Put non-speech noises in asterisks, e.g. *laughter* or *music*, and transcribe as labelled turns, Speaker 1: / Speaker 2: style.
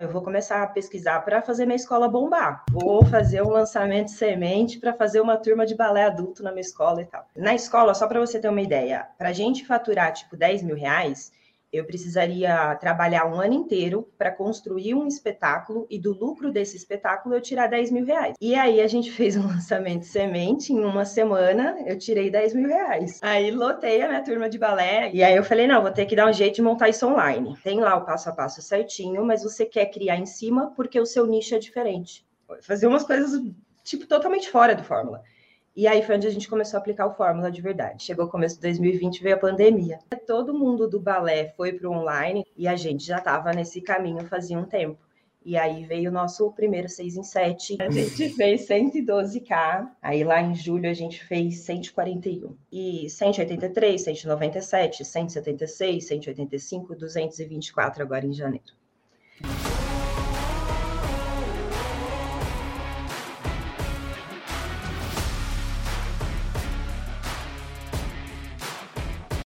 Speaker 1: eu vou começar a pesquisar para fazer minha escola bombar. Vou fazer um lançamento de semente para fazer uma turma de balé adulto na minha escola e tal. Na escola, só para você ter uma ideia, para a gente faturar tipo 10 mil reais, eu precisaria trabalhar um ano inteiro para construir um espetáculo e do lucro desse espetáculo eu tirar 10 mil reais. E aí a gente *laughs* fez um lançamento semente, em uma semana eu tirei 10 mil reais. Aí lotei a minha turma de balé e aí eu falei, não, vou ter que dar um jeito de montar isso online. Tem lá o passo a passo certinho, mas você quer criar em cima porque o seu nicho é diferente. Fazer umas coisas, tipo, totalmente fora do fórmula. E aí foi onde a gente começou a aplicar o Fórmula de verdade. Chegou o começo de 2020, veio a pandemia. Todo mundo do balé foi para o online e a gente já estava nesse caminho fazia um tempo. E aí veio o nosso primeiro 6 em 7. A gente fez 112K. Aí lá em julho a gente fez 141. E 183, 197, 176, 185, 224 agora em janeiro.